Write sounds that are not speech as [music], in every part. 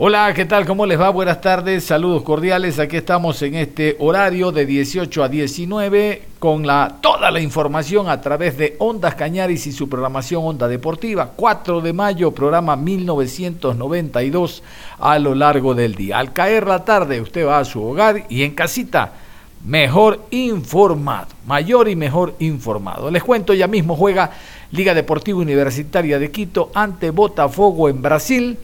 Hola, ¿qué tal? ¿Cómo les va? Buenas tardes, saludos cordiales. Aquí estamos en este horario de 18 a 19 con la, toda la información a través de Ondas Cañaris y su programación Onda Deportiva. 4 de mayo, programa 1992 a lo largo del día. Al caer la tarde, usted va a su hogar y en casita, mejor informado, mayor y mejor informado. Les cuento, ya mismo juega Liga Deportiva Universitaria de Quito ante Botafogo en Brasil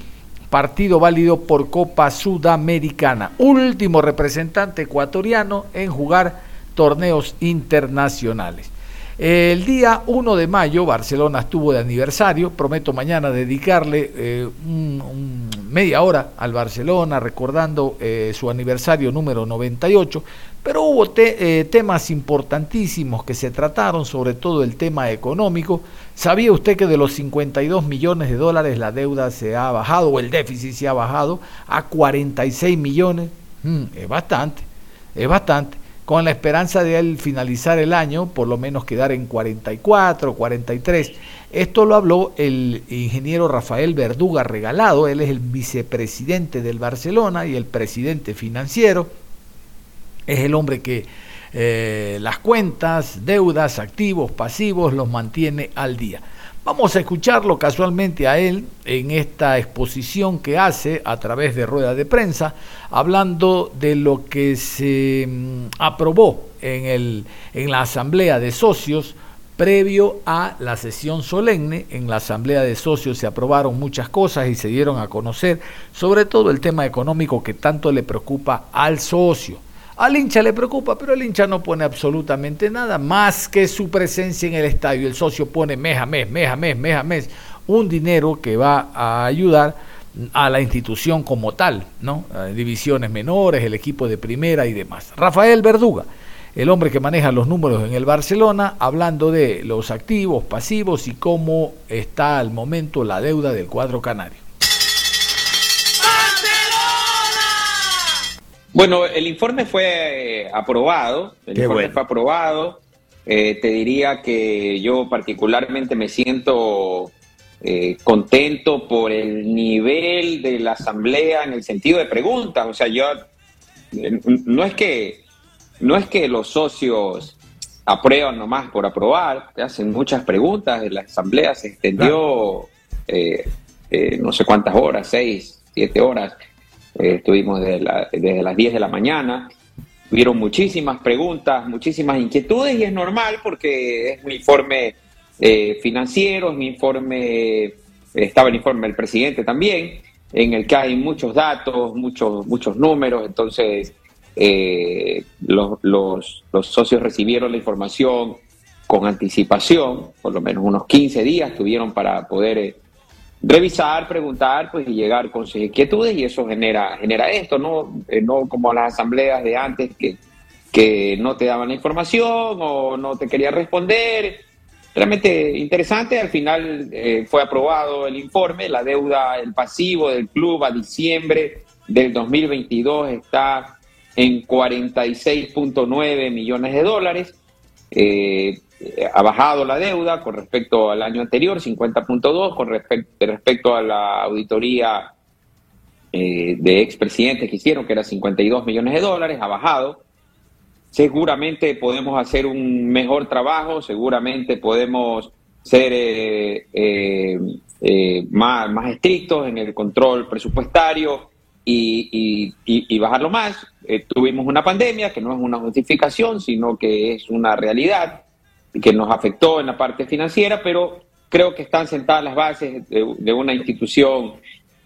partido válido por Copa Sudamericana. Último representante ecuatoriano en jugar torneos internacionales. El día 1 de mayo Barcelona estuvo de aniversario, prometo mañana dedicarle eh, media hora al Barcelona recordando eh, su aniversario número 98, pero hubo eh, temas importantísimos que se trataron, sobre todo el tema económico. ¿Sabía usted que de los 52 millones de dólares la deuda se ha bajado o el déficit se ha bajado a 46 millones? Mm, es bastante, es bastante con la esperanza de él finalizar el año, por lo menos quedar en 44, 43. Esto lo habló el ingeniero Rafael Verduga Regalado, él es el vicepresidente del Barcelona y el presidente financiero, es el hombre que eh, las cuentas, deudas, activos, pasivos los mantiene al día. Vamos a escucharlo casualmente a él en esta exposición que hace a través de rueda de prensa, hablando de lo que se mm, aprobó en, el, en la Asamblea de Socios previo a la sesión solemne. En la Asamblea de Socios se aprobaron muchas cosas y se dieron a conocer sobre todo el tema económico que tanto le preocupa al socio. Al hincha le preocupa, pero el hincha no pone absolutamente nada más que su presencia en el estadio. El socio pone mes a mes, mes a mes, mes a mes, un dinero que va a ayudar a la institución como tal, ¿no? divisiones menores, el equipo de primera y demás. Rafael Verduga, el hombre que maneja los números en el Barcelona, hablando de los activos, pasivos y cómo está al momento la deuda del cuadro canario. Bueno, el informe fue eh, aprobado, el informe fue aprobado. Eh, te diría que yo particularmente me siento eh, contento por el nivel de la asamblea en el sentido de preguntas. O sea, yo no es que no es que los socios aprueban nomás por aprobar, te hacen muchas preguntas. La asamblea se extendió no sé cuántas horas, seis, siete horas. Eh, estuvimos desde, las 10 de la mañana. Hubieron muchísimas preguntas, muchísimas inquietudes y es normal porque es un informe eh, financiero, es un informe, estaba el informe del presidente también, en el que hay muchos datos, muchos, muchos números, entonces eh, los, los, los, socios recibieron la información con anticipación, por lo menos unos 15 días tuvieron para poder revisar, preguntar, pues y llegar con sus inquietudes y eso genera, genera esto, ¿no? Eh, no como las asambleas de antes que, que no te daban la información o no te querían responder. Realmente interesante, al final eh, fue aprobado el informe, la deuda, el pasivo del club a diciembre del 2022 está en 46.9 millones de dólares. Eh, ha bajado la deuda con respecto al año anterior, 50.2, con respecto, respecto a la auditoría eh, de expresidentes que hicieron, que era 52 millones de dólares, ha bajado. Seguramente podemos hacer un mejor trabajo, seguramente podemos ser más, más estrictos en el control presupuestario y, y, bajarlo más. tuvimos una pandemia que no es una justificación, sino que es una realidad que nos afectó en la parte financiera, pero creo que están sentadas las bases de, una institución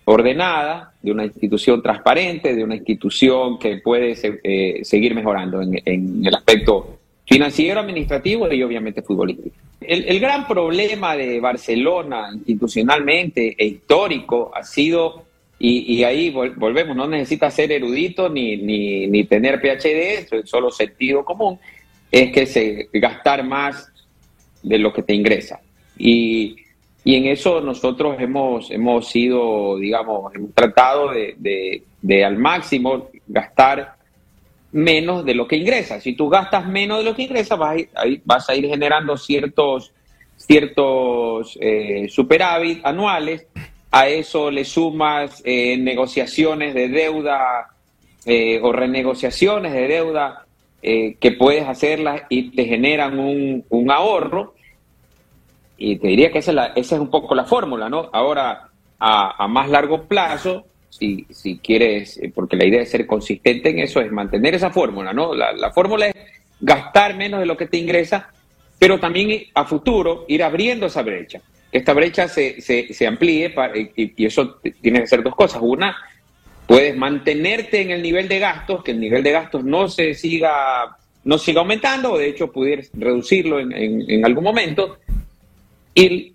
ordenada, de una institución transparente, de una institución que puede eh, seguir mejorando en, el aspecto financiero, administrativo y obviamente futbolístico. El, gran problema de Barcelona institucionalmente e histórico ha sido, y, ahí volvemos, no necesita ser erudito ni, ni, ni tener PhD, solo sentido común, es que se gastar más de lo que te ingresa. Y, y en eso nosotros hemos, hemos sido, digamos, hemos tratado de, de, al máximo gastar menos de lo que ingresa. Si tú gastas menos de lo que ingresa, vas a ir, vas a ir generando ciertos, ciertos eh, superávit anuales. A eso le sumas eh, negociaciones de deuda eh, o renegociaciones de deuda eh, que puedes hacerlas y te generan un, un, ahorro. Y te diría que esa es, la, esa es un poco la fórmula, ¿no? Ahora, a, más largo plazo, si, si quieres, porque la idea es ser consistente en eso, es mantener esa fórmula, ¿no? La fórmula es gastar menos de lo que te ingresa, pero también a futuro ir abriendo esa brecha. Que esta brecha se, se, se amplíe y, y, eso tiene que ser dos cosas. Una, Puedes mantenerte en el nivel de gastos, que el nivel de gastos no se siga, no siga aumentando, o de hecho pudieras reducirlo en, algún momento, y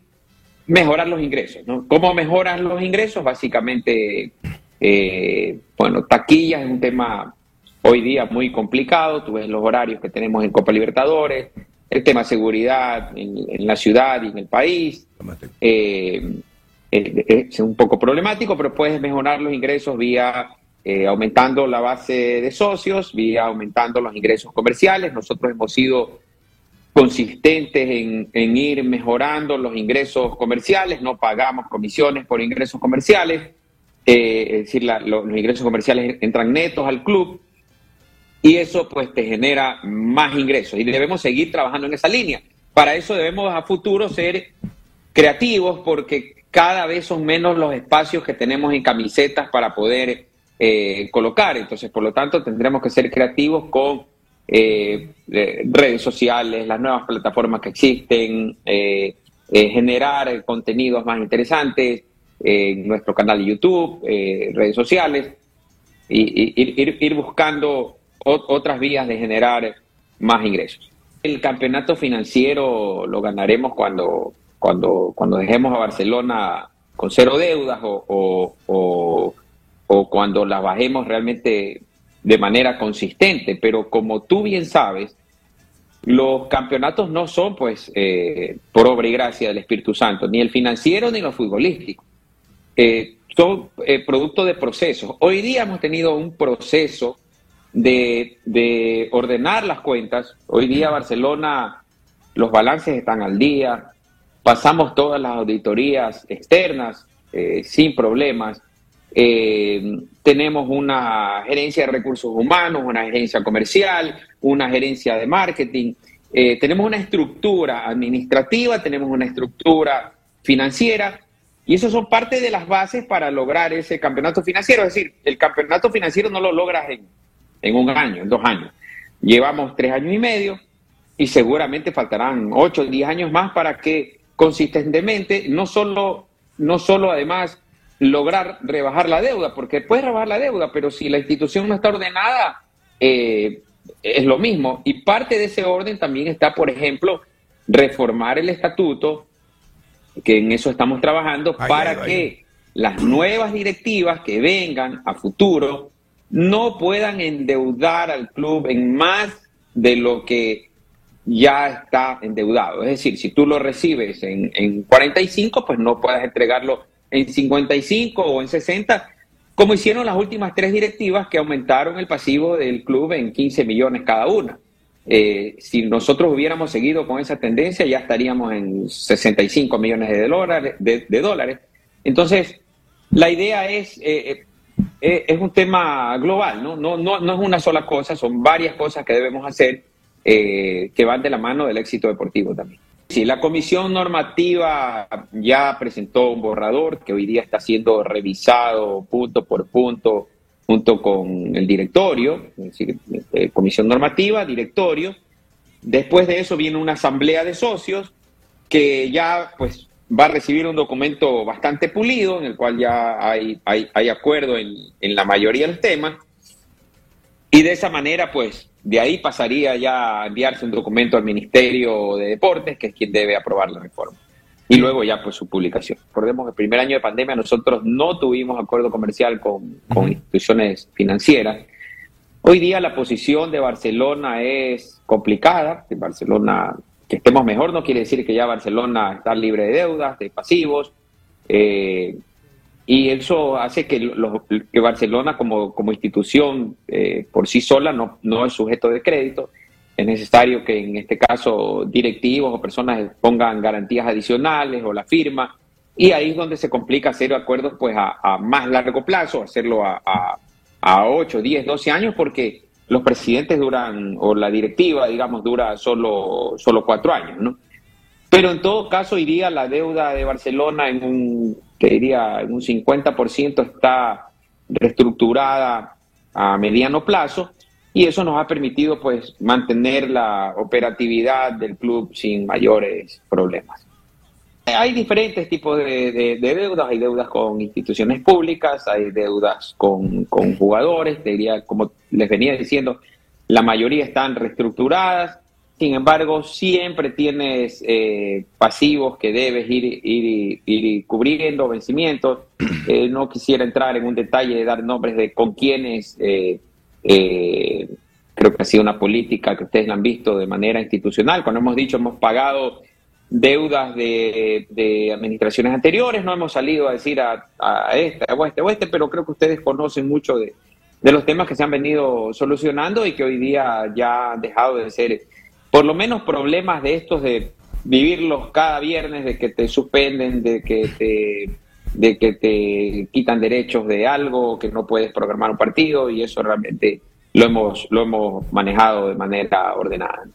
mejorar los ingresos. ¿no? ¿Cómo mejoras los ingresos? Básicamente, eh, bueno, taquillas es un tema hoy día muy complicado, tú ves los horarios que tenemos en Copa Libertadores, el tema seguridad en, la ciudad y en el país. Eh, es un poco problemático, pero puedes mejorar los ingresos vía eh, aumentando la base de socios, vía aumentando los ingresos comerciales. Nosotros hemos sido consistentes en, ir mejorando los ingresos comerciales, no pagamos comisiones por ingresos comerciales, eh, es decir, los, ingresos comerciales entran netos al club y eso pues te genera más ingresos y debemos seguir trabajando en esa línea. Para eso debemos a futuro ser creativos porque cada vez son menos los espacios que tenemos en camisetas para poder eh, colocar. Entonces, por lo tanto, tendremos que ser creativos con eh, redes sociales, las nuevas plataformas que existen, eh, generar contenidos más interesantes en nuestro canal de YouTube, redes sociales, y, ir, buscando otras vías de generar más ingresos. El campeonato financiero lo ganaremos cuando cuando, cuando dejemos a Barcelona con cero deudas o, o, cuando la bajemos realmente de manera consistente. Pero como tú bien sabes, los campeonatos no son pues eh, por obra y gracia del Espíritu Santo, ni el financiero ni los futbolísticos. Eh, son eh, producto de procesos. Hoy día hemos tenido un proceso de, de ordenar las cuentas. Hoy día Barcelona, los balances están al día, pasamos todas las auditorías externas eh, sin problemas. Eh, tenemos una gerencia de recursos humanos, una gerencia comercial, una gerencia de marketing. Eh, tenemos una estructura administrativa, tenemos una estructura financiera y eso son parte de las bases para lograr ese campeonato financiero. Es decir, el campeonato financiero no lo logras en, en un año, en dos años. Llevamos tres años y medio y seguramente faltarán ocho o diez años más para que consistentemente, no solo, no solo además lograr rebajar la deuda, porque puedes rebajar la deuda, pero si la institución no está ordenada, eh, es lo mismo. Y parte de ese orden también está, por ejemplo, reformar el estatuto, que en eso estamos trabajando, para que las nuevas directivas que vengan a futuro no puedan endeudar al club en más de lo que ya está endeudado. Es decir, si tú lo recibes en, en 45, pues no puedes entregarlo en 55 o en 60, como hicieron las últimas tres directivas que aumentaron el pasivo del club en 15 millones cada una. Eh, si nosotros hubiéramos seguido con esa tendencia, ya estaríamos en 65 millones de dólares. De, dólares. Entonces, la idea es, eh, eh, es un tema global, ¿no? No, ¿no? no es una sola cosa, son varias cosas que debemos hacer eh, que van de la mano del éxito deportivo también. sí, la comisión normativa ya presentó un borrador que hoy día está siendo revisado punto por punto junto con el directorio, es decir, eh, comisión normativa, directorio. Después de eso viene una asamblea de socios que ya pues va a recibir un documento bastante pulido en el cual ya hay, hay, acuerdo en, en la mayoría de los temas. Y de esa manera pues de ahí pasaría ya a enviarse un documento al Ministerio de Deportes, que es quien debe aprobar la reforma. Y luego ya pues su publicación. Recordemos que el primer año de pandemia nosotros no tuvimos acuerdo comercial con, con instituciones financieras. Hoy día la posición de Barcelona es complicada. Barcelona, que estemos mejor no quiere decir que ya Barcelona está libre de deudas, de pasivos. Eh, y eso hace que, que Barcelona como, como institución eh, por sí sola no, no es sujeto de crédito. Es necesario que en este caso directivos o personas pongan garantías adicionales o la firma. Y ahí es donde se complica hacer acuerdos pues a, más largo plazo, hacerlo a, a, a 8, 10, 12 años, porque los presidentes duran, o la directiva, digamos, dura solo, solo cuatro años, ¿no? Pero en todo caso iría la deuda de Barcelona en un te diría un 50% está reestructurada a mediano plazo y eso nos ha permitido pues mantener la operatividad del club sin mayores problemas. Hay diferentes tipos de, deudas, hay deudas con instituciones públicas, hay deudas con, con jugadores, te diría, como les venía diciendo, la mayoría están reestructuradas, sin embargo, siempre tienes eh, pasivos que debes ir, ir, ir cubriendo, vencimientos. [clears throat] Eh, no quisiera entrar en un detalle de dar nombres de con quiénes. Eh, creo que ha sido una política que ustedes la han visto de manera institucional. Cuando hemos dicho hemos pagado deudas de, administraciones anteriores, no hemos salido a decir a, a este, a este, o este, pero creo que ustedes conocen mucho de, de los temas que se han venido solucionando y que hoy día ya han dejado de ser por lo menos problemas de estos de vivirlos cada viernes, de que te suspenden, de que te, que te quitan derechos de algo, que no puedes programar un partido y eso realmente lo hemos, lo hemos manejado de manera ordenada.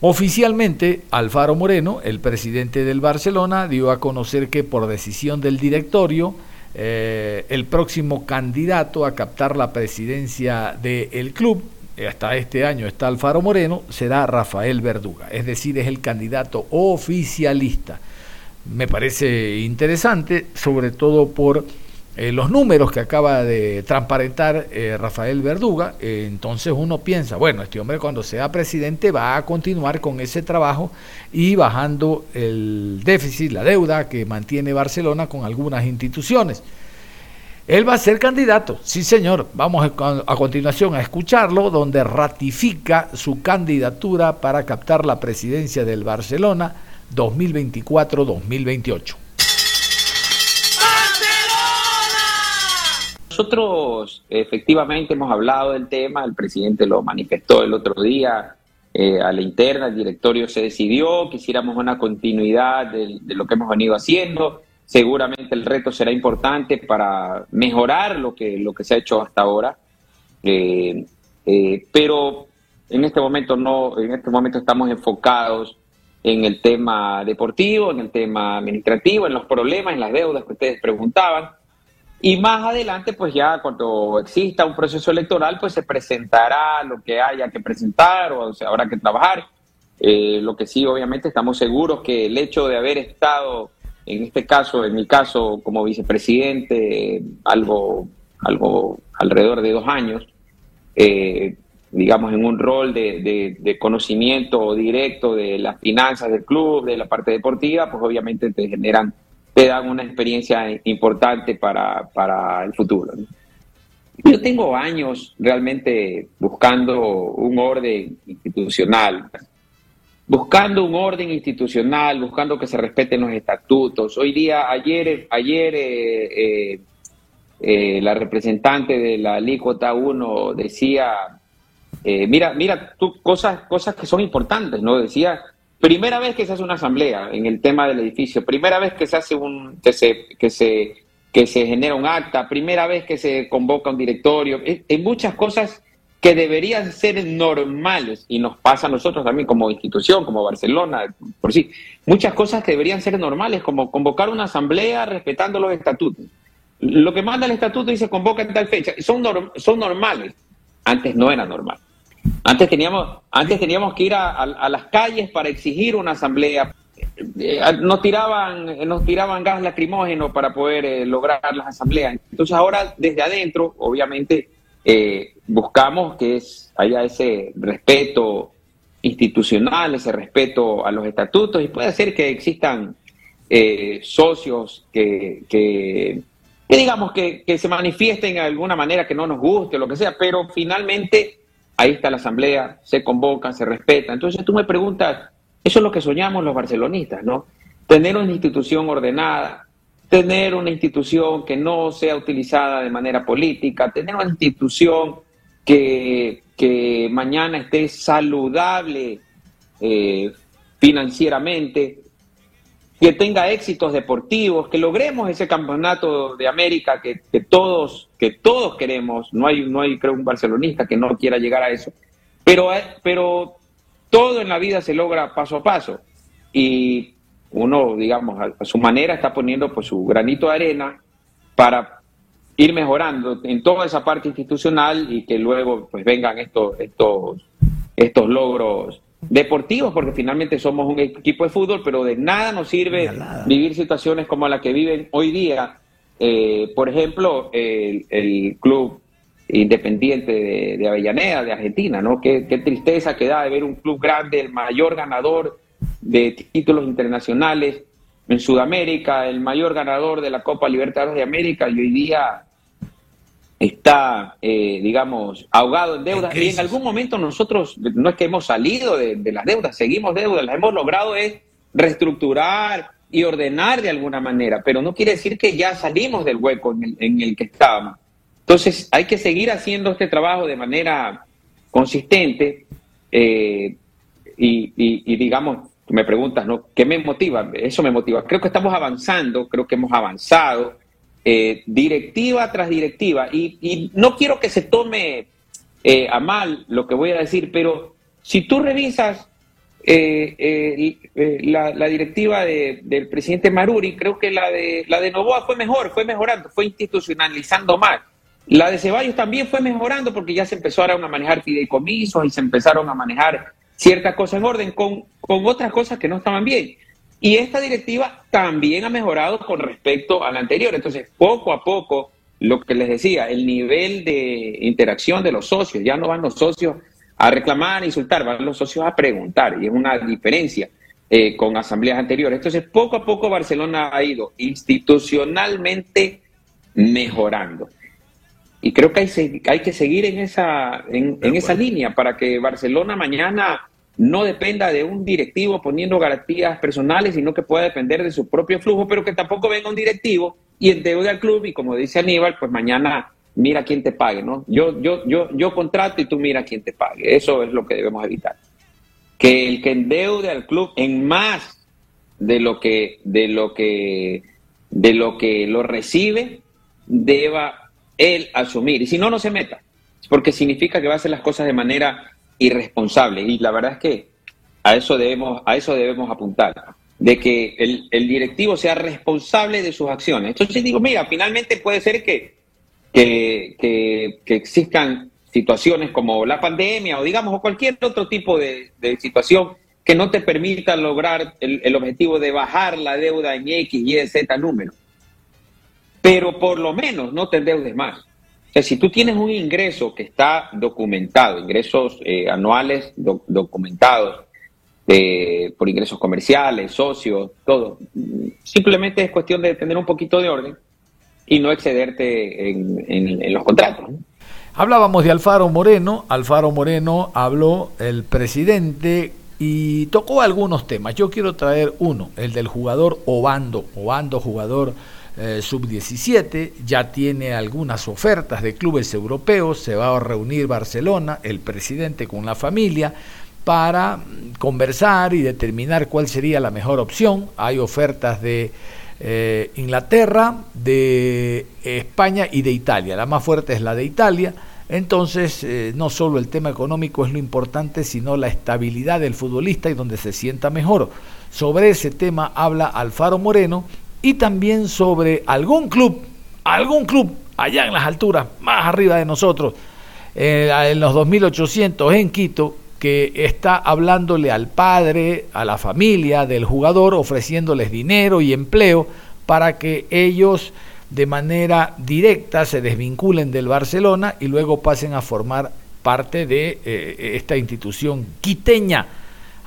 Oficialmente, Alfaro Moreno, el presidente del Barcelona, dio a conocer que por decisión del directorio, eh, el próximo candidato a captar la presidencia del club hasta este año está Alfaro Moreno, será Rafael Verduga, es decir, es el candidato oficialista. Me parece interesante, sobre todo por eh, los números que acaba de transparentar eh, Rafael Verduga. Eh, entonces uno piensa, bueno, este hombre cuando sea presidente va a continuar con ese trabajo y bajando el déficit, la deuda que mantiene Barcelona con algunas instituciones. Él va a ser candidato, sí señor. Vamos a continuación a escucharlo, donde ratifica su candidatura para captar la presidencia del Barcelona 2024-2028. Nosotros efectivamente hemos hablado del tema, el presidente lo manifestó el otro día eh, a la interna, el directorio se decidió, quisiéramos una continuidad de lo que hemos venido haciendo Seguramente el reto será importante para mejorar lo que, lo que se ha hecho hasta ahora. Eh, eh, pero en este momento no, en este momento estamos enfocados en el tema deportivo, en el tema administrativo, en los problemas, en las deudas que ustedes preguntaban. Y más adelante, pues ya cuando exista un proceso electoral, pues se presentará lo que haya que presentar o se habrá que trabajar. Eh, lo que sí, obviamente, estamos seguros que el hecho de haber estado en este caso, en mi caso, como vicepresidente, algo, algo alrededor de dos años, eh, digamos, en un rol de, conocimiento directo de las finanzas del club, de la parte deportiva, pues obviamente te generan, te dan una experiencia importante para, para el futuro. Yo tengo años realmente buscando un orden institucional, buscando un orden institucional, buscando que se respeten los estatutos. Hoy día, ayer, ayer eh, eh, eh, la representante de la alícuota 1 decía, mira, mira, tú, cosas, cosas que son importantes, ¿no? Decía, primera vez que se hace una asamblea en el tema del edificio, primera vez que se hace un, que se, que se, que se genera un acta, primera vez que se convoca un directorio, en muchas cosas que deberían ser normales, y nos pasa a nosotros también como institución, como Barcelona, por sí, muchas cosas que deberían ser normales, como convocar una asamblea respetando los estatutos. Lo que manda el estatuto dice convoca en tal fecha, son, son normales. Antes no era normal. Antes teníamos, antes teníamos que ir a, las calles para exigir una asamblea. Eh, nos tiraban, nos tiraban gas lacrimógeno para poder eh, lograr las asambleas. Entonces ahora desde adentro, obviamente, eh, buscamos que es, haya ese respeto institucional, ese respeto a los estatutos y puede ser que existan socios que, que, digamos que, que, se manifiesten de alguna manera que no nos guste o lo que sea, pero finalmente ahí está la asamblea, se convoca, se respeta. Entonces tú me preguntas, eso es lo que soñamos los barcelonistas, ¿no? Tener una institución ordenada, tener una institución que no sea utilizada de manera política, tener una institución que, que mañana esté saludable eh, financieramente, que tenga éxitos deportivos, que logremos ese campeonato de América que, todos, que todos queremos. No hay, no hay, creo, un barcelonista que no quiera llegar a eso. Pero, eh, pero todo en la vida se logra paso a paso. Y uno, digamos, a, su manera está poniendo pues, su granito de arena para ir mejorando en toda esa parte institucional y que luego pues vengan estos, estos, estos logros deportivos, porque finalmente somos un equipo de fútbol, pero de nada nos sirve vivir situaciones como la que viven hoy día. Eh, por ejemplo, el, club independiente de, Avellaneda, de Argentina, ¿no? Qué, tristeza que da de ver un club grande, el mayor ganador de títulos internacionales en Sudamérica, el mayor ganador de la Copa Libertadores de América, y hoy día está, eh, digamos, ahogado en deudas. y en algún momento nosotros, no es que hemos salido de, las deudas, seguimos deudas, las hemos logrado es reestructurar y ordenar de alguna manera, pero no quiere decir que ya salimos del hueco en el, que estábamos. Entonces hay que seguir haciendo este trabajo de manera consistente eh, y, y, digamos, me preguntas, ¿no? ¿Qué me motiva? Eso me motiva. Creo que estamos avanzando, creo que hemos avanzado eh, directiva tras directiva. Y, no quiero que se tome eh, a mal lo que voy a decir, pero si tú revisas eh, la, directiva del presidente Maruri, creo que la de, la de Novoa fue mejor, fue mejorando, fue institucionalizando más. La de Ceballos también fue mejorando porque ya se empezaron a manejar fideicomisos y se empezaron a manejar ciertas cosas en orden con, con otras cosas que no estaban bien. Y esta directiva también ha mejorado con respecto a la anterior. Entonces, poco a poco, lo que les decía, el nivel de interacción de los socios, ya no van los socios a reclamar, a insultar, van los socios a preguntar. Y es una diferencia eh, con asambleas anteriores. Entonces, poco a poco Barcelona ha ido institucionalmente mejorando. Y creo que hay, hay que seguir en esa, en esa línea para que Barcelona mañana no dependa de un directivo poniendo garantías personales, sino que pueda depender de su propio flujo, pero que tampoco venga un directivo y endeude al club y como dice Aníbal, pues mañana mira quién te pague, ¿no? Yo, yo, yo, yo contrato y tú mira quién te pague. Eso es lo que debemos evitar. Que el que endeude al club en más de lo que, de lo que, de lo que lo recibe, deba él asumir. Y si no, no se meta. Porque significa que va a hacer las cosas de manera irresponsable. Y la verdad es que a eso debemos, a eso debemos apuntar, de que el, el directivo sea responsable de sus acciones. Entonces digo, mira, finalmente puede ser que, que, que, existan situaciones como la pandemia o digamos o cualquier otro tipo de, de situación que no te permita lograr el, el, objetivo de bajar la deuda en X, Y, Z número. Pero por lo menos no te endeudes más si tú tienes un ingreso que está documentado, ingresos eh, anuales documentados eh, por ingresos comerciales, socios, todo, simplemente es cuestión de tener un poquito de orden y no excederte en, los contratos. Hablábamos de Alfaro Moreno, Alfaro Moreno habló el presidente y tocó algunos temas. Yo quiero traer uno, el del jugador Obando, Obando jugador eh, sub-17, ya tiene algunas ofertas de clubes europeos, se va a reunir Barcelona, el presidente con la familia, para conversar y determinar cuál sería la mejor opción. Hay ofertas de eh, Inglaterra, de España y de Italia. La más fuerte es la de Italia. Entonces, eh, no solo el tema económico es lo importante, sino la estabilidad del futbolista y donde se sienta mejor. Sobre ese tema habla Alfaro Moreno y también sobre algún club, algún club allá en las alturas, más arriba de nosotros, eh, en los 2800 en Quito, que está hablándole al padre, a la familia del jugador, ofreciéndoles dinero y empleo para que ellos de manera directa se desvinculen del Barcelona y luego pasen a formar parte de eh, esta institución quiteña.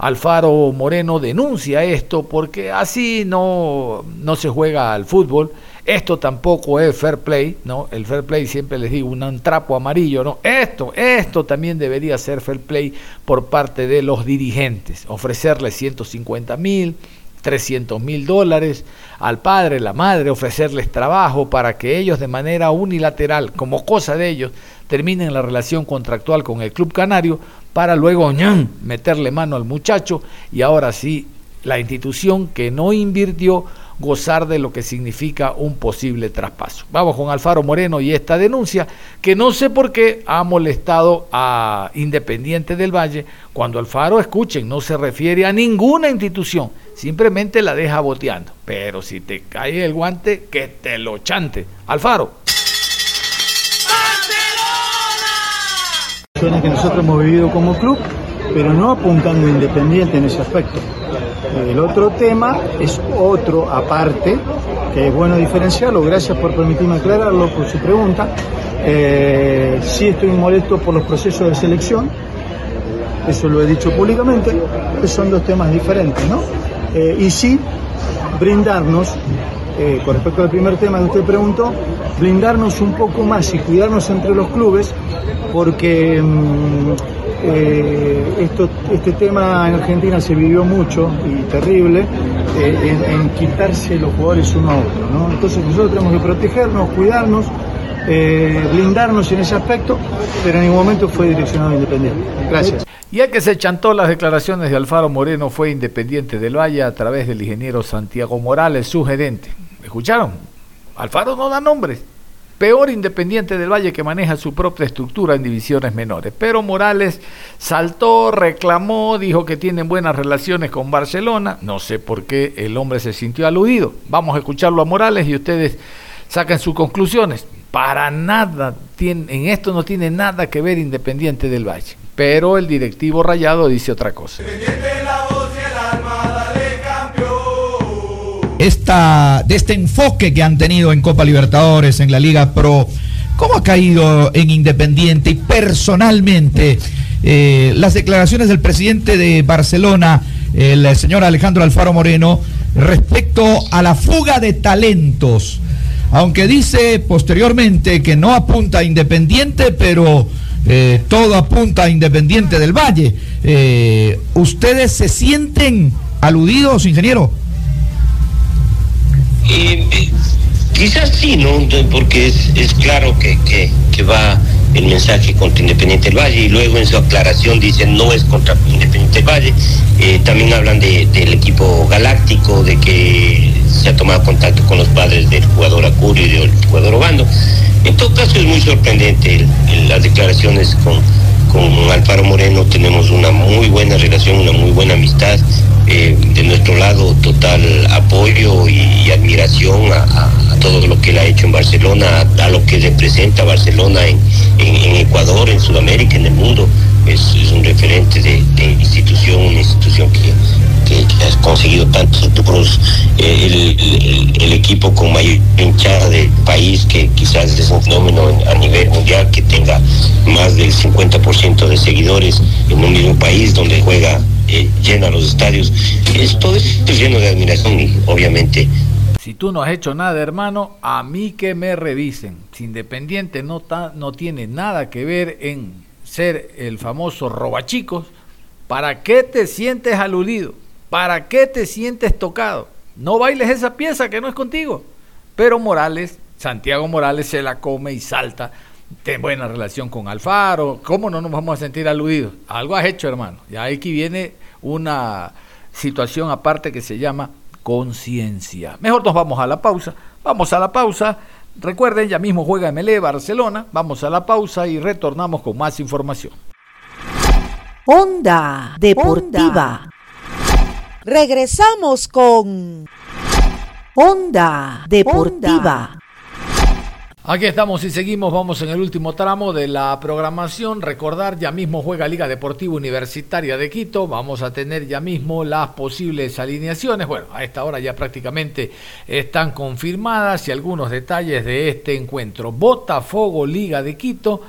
Alfaro Moreno denuncia esto porque así no, no se juega al fútbol. Esto tampoco es fair play, ¿no? El fair play siempre les digo, un trapo amarillo, ¿no? Esto, esto también debería ser fair play por parte de los dirigentes. Ofrecerles 150 mil, 300 mil dólares al padre, la madre, ofrecerles trabajo para que ellos de manera unilateral, como cosa de ellos, terminen la relación contractual con el Club Canario para luego ñan, meterle mano al muchacho y ahora sí la institución que no invirtió gozar de lo que significa un posible traspaso. Vamos con Alfaro Moreno y esta denuncia que no sé por qué ha molestado a Independiente del Valle cuando Alfaro, escuchen, no se refiere a ninguna institución, simplemente la deja boteando. Pero si te cae el guante, que te lo chante. Alfaro. Que nosotros hemos vivido como club, pero no apuntando Independiente en ese aspecto. El otro tema es otro aparte, que es bueno diferenciarlo, gracias por permitirme aclararlo por su pregunta. Eh, sí estoy molesto por los procesos de selección, eso lo he dicho públicamente, son dos temas diferentes, ¿no? Eh, y sí brindarnos, eh, con respecto al primer tema que usted preguntó, brindarnos un poco más y cuidarnos entre los clubes, porque mm, eh, esto, este tema en Argentina se vivió mucho y terrible eh, en, quitarse los jugadores uno a otro. ¿no? Entonces nosotros tenemos que protegernos, cuidarnos, blindarnos en ese aspecto, pero en ningún momento fue direccionado Independiente. Gracias. Y el que se chantó las declaraciones de Alfaro Moreno fue Independiente del Valle a través del ingeniero Santiago Morales, su gerente. ¿Escucharon? Alfaro no da nombres peor Independiente del Valle que maneja su propia estructura en divisiones menores. Pero Morales saltó, reclamó, dijo que tienen buenas relaciones con Barcelona. No sé por qué el hombre se sintió aludido. Vamos a escucharlo a Morales y ustedes saquen sus conclusiones. Para nada, en esto no tiene nada que ver Independiente del Valle. Pero el directivo rayado dice otra cosa de este enfoque que han tenido en Copa Libertadores, en la Liga Pro. ¿Cómo ha caído en Independiente y personalmente eh, las declaraciones del presidente de Barcelona, el señor Alejandro Alfaro Moreno, respecto a la fuga de talentos? Aunque dice posteriormente que no apunta a Independiente, pero eh, todo apunta a Independiente del Valle. Eh, ¿Ustedes se sienten aludidos, ingeniero? Eh, quizás sí, ¿no? Porque es, es claro que, que, va el mensaje contra Independiente del Valle y luego en su aclaración dicen no es contra Independiente del Valle. Eh, también hablan de, del equipo galáctico, de que se ha tomado contacto con los padres del jugador Acurio y del jugador Obando. En todo caso es muy sorprendente las declaraciones con, con Alfaro Moreno, tenemos una muy buena relación, una muy buena amistad eh, de nuestro lado total apoyo y, admiración a, todo lo que él ha hecho en Barcelona, a, lo que representa Barcelona en, Ecuador, en Sudamérica, en el mundo. Es, un referente de, institución, conseguido tantos logros, eh, el, equipo con mayor hinchada del país, que quizás es un fenómeno a nivel mundial, que tenga más del 50% de seguidores en un mismo país donde juega eh, llena los estadios. Esto es lleno de admiración obviamente... Si tú no has hecho nada, hermano, a mí que me revisen. Si Independiente no, no tiene nada que ver en ser el famoso robachicos, ¿para qué te sientes aludido? ¿Para qué te sientes tocado? No bailes esa pieza que no es contigo. Pero Morales, Santiago Morales se la come y salta ten buena relación con Alfaro, ¿cómo no nos vamos a sentir aludidos? Algo has hecho, hermano. Ya aquí viene una situación aparte que se llama conciencia. Mejor nos vamos a la pausa. Vamos a la pausa Recuerden, ya mismo juega MLE Barcelona. Vamos a la pausa y retornamos con más información. Onda Deportiva. Regresamos con Onda Deportiva. Aquí estamos y seguimos, vamos en el último tramo de la programación. Recordar, ya mismo juega Liga Deportiva Universitaria de Quito. Vamos a tener ya mismo las posibles alineaciones. Bueno, a esta hora ya prácticamente están confirmadas y algunos detalles de este encuentro. Botafogo Liga de Quito.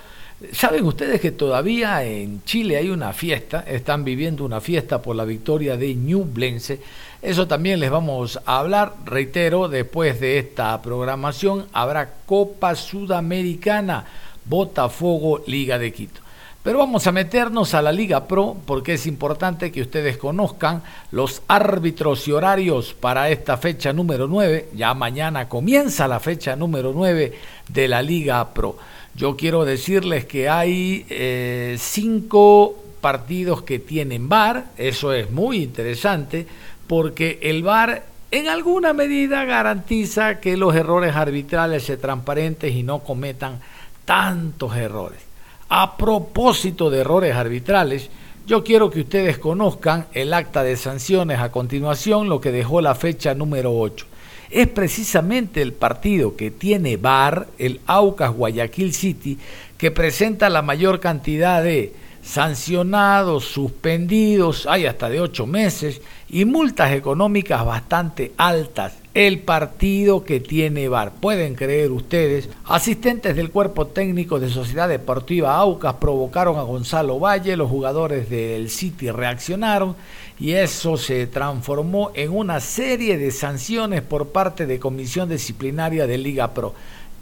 Saben ustedes que todavía en Chile hay una fiesta, están viviendo una fiesta por la victoria de Ñublense eso también les vamos a hablar. Reitero, después de esta programación habrá Copa Sudamericana, Botafogo, Liga de Quito. Pero vamos a meternos a la Liga Pro porque es importante que ustedes conozcan los árbitros y horarios para esta fecha número 9. Ya mañana comienza la fecha número 9 de la Liga Pro. Yo quiero decirles que hay eh, cinco partidos que tienen VAR, eso es muy interesante porque el VAR en alguna medida garantiza que los errores arbitrales se transparentes y no cometan tantos errores. A propósito de errores arbitrales, yo quiero que ustedes conozcan el acta de sanciones a continuación, lo que dejó la fecha número 8. Es precisamente el partido que tiene VAR, el Aucas Guayaquil City, que presenta la mayor cantidad de sancionados, suspendidos, hay hasta de ocho meses, y multas económicas bastante altas. El partido que tiene VAR, pueden creer ustedes, asistentes del cuerpo técnico de Sociedad Deportiva Aucas provocaron a Gonzalo Valle, los jugadores del City reaccionaron y eso se transformó en una serie de sanciones por parte de Comisión Disciplinaria de Liga Pro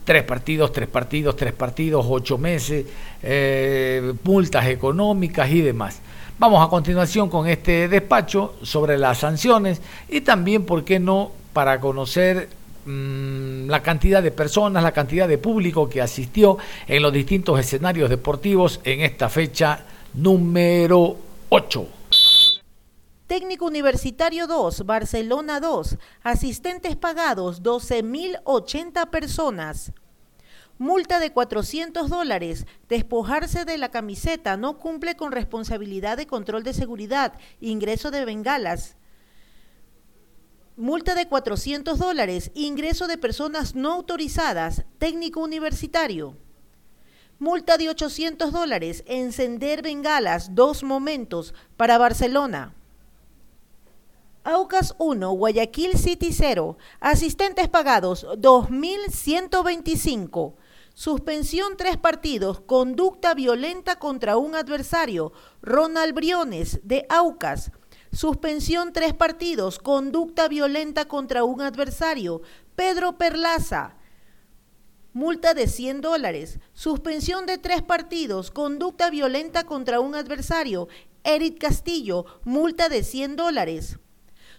tres partidos, tres partidos, tres partidos, ocho meses, eh, multas económicas y demás. Vamos a continuación con este despacho sobre las sanciones y también, ¿por qué no?, para conocer mm, la cantidad de personas, la cantidad de público que asistió en los distintos escenarios deportivos en esta fecha número 8. Técnico Universitario 2, Barcelona 2, asistentes pagados 12.080 personas. Multa de 400 dólares. Despojarse de la camiseta. No cumple con responsabilidad de control de seguridad. Ingreso de bengalas. Multa de 400 dólares. Ingreso de personas no autorizadas. Técnico universitario. Multa de 800 dólares. Encender bengalas. Dos momentos. Para Barcelona. Aucas 1, Guayaquil City 0. Asistentes pagados 2.125. Suspensión tres partidos. Conducta violenta contra un adversario. Ronald Briones, de Aucas. Suspensión tres partidos. Conducta violenta contra un adversario. Pedro Perlaza. Multa de 100 dólares. Suspensión de tres partidos. Conducta violenta contra un adversario. Eric Castillo. Multa de 100 dólares.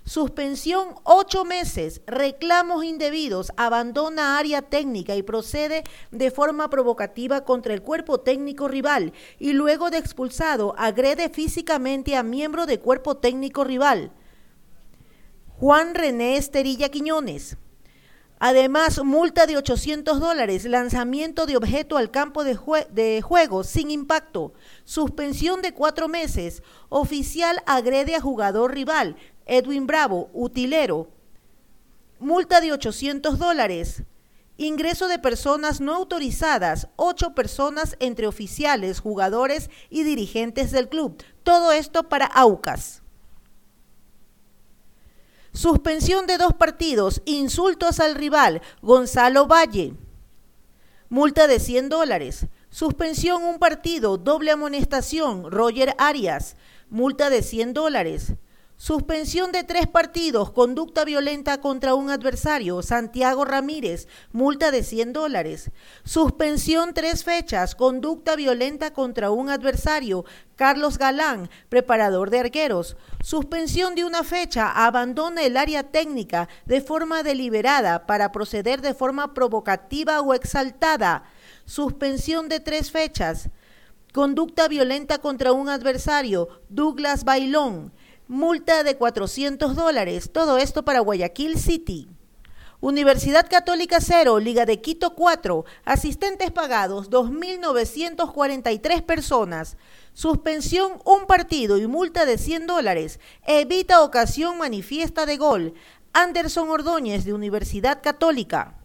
Suspensión ocho meses, reclamos indebidos, abandona área técnica y procede de forma provocativa contra el cuerpo técnico rival. Y luego de expulsado agrede físicamente a miembro de cuerpo técnico rival. Juan René Esterilla Quiñones. Además, multa de 800 dólares, lanzamiento de objeto al campo de, de, juego sin impacto, suspensión de cuatro meses, oficial agrede a jugador rival, Edwin Bravo, utilero, multa de 800 dólares, ingreso de personas no autorizadas, ocho personas entre oficiales, jugadores y dirigentes del club. Todo esto para Aucas. Suspensión de dos partidos, insultos al rival, Gonzalo Valle. Multa de 100 dólares. Suspensión un partido, doble amonestación, Roger Arias. Multa de 100 dólares. Suspensión de tres partidos, conducta violenta contra un adversario, Santiago Ramírez, multa de 100 dólares. Suspensión tres fechas, conducta violenta contra un adversario, Carlos Galán, preparador de arqueros. Suspensión de una fecha, abandona el área técnica de forma deliberada para proceder de forma provocativa o exaltada. Suspensión de tres fechas. Conducta violenta contra un adversario, Douglas Bailón multa de 400 dólares. Todo esto para Guayaquil City. Universidad Católica 0, Liga de Quito 4, asistentes pagados 2.943 personas, suspensión un partido y multa de 100 dólares, evita ocasión manifiesta de gol, Anderson Ordóñez de Universidad Católica.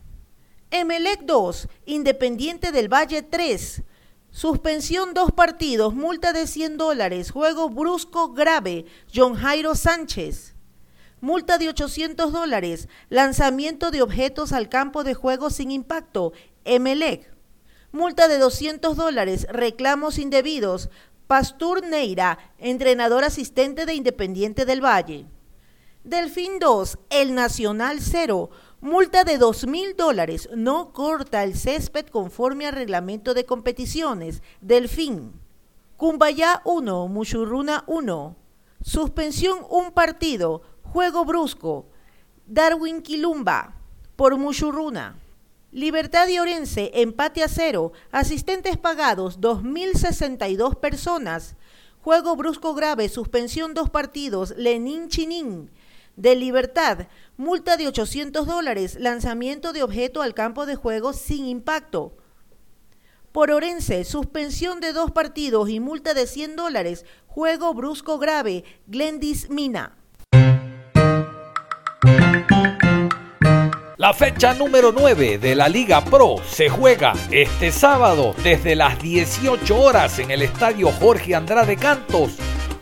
Emelec 2, Independiente del Valle 3, suspensión dos partidos, multa de 100 dólares, juego brusco grave, John Jairo Sánchez multa de 800 dólares, lanzamiento de objetos al campo de juego sin impacto, Emelec, multa de 200 dólares, reclamos indebidos, Pastur Neira, entrenador asistente de Independiente del Valle. Delfín 2, El Nacional 0, multa de 2 mil dólares, no corta el césped conforme al reglamento de competiciones, Delfín. Cumbayá 1, Muchurruna 1, suspensión un partido, Juego Brusco, Darwin Quilumba, por Muchurruna. Libertad de Orense, empate a cero, asistentes pagados 2.062 personas. Juego brusco grave, suspensión dos partidos, Lenín Chinín. De Libertad, multa de 800 dólares, lanzamiento de objeto al campo de juego sin impacto. Por Orense, suspensión de dos partidos y multa de 100 dólares, juego brusco grave, Glendis Mina. La fecha número 9 de la Liga Pro se juega este sábado desde las 18 horas en el estadio Jorge Andrade Cantos,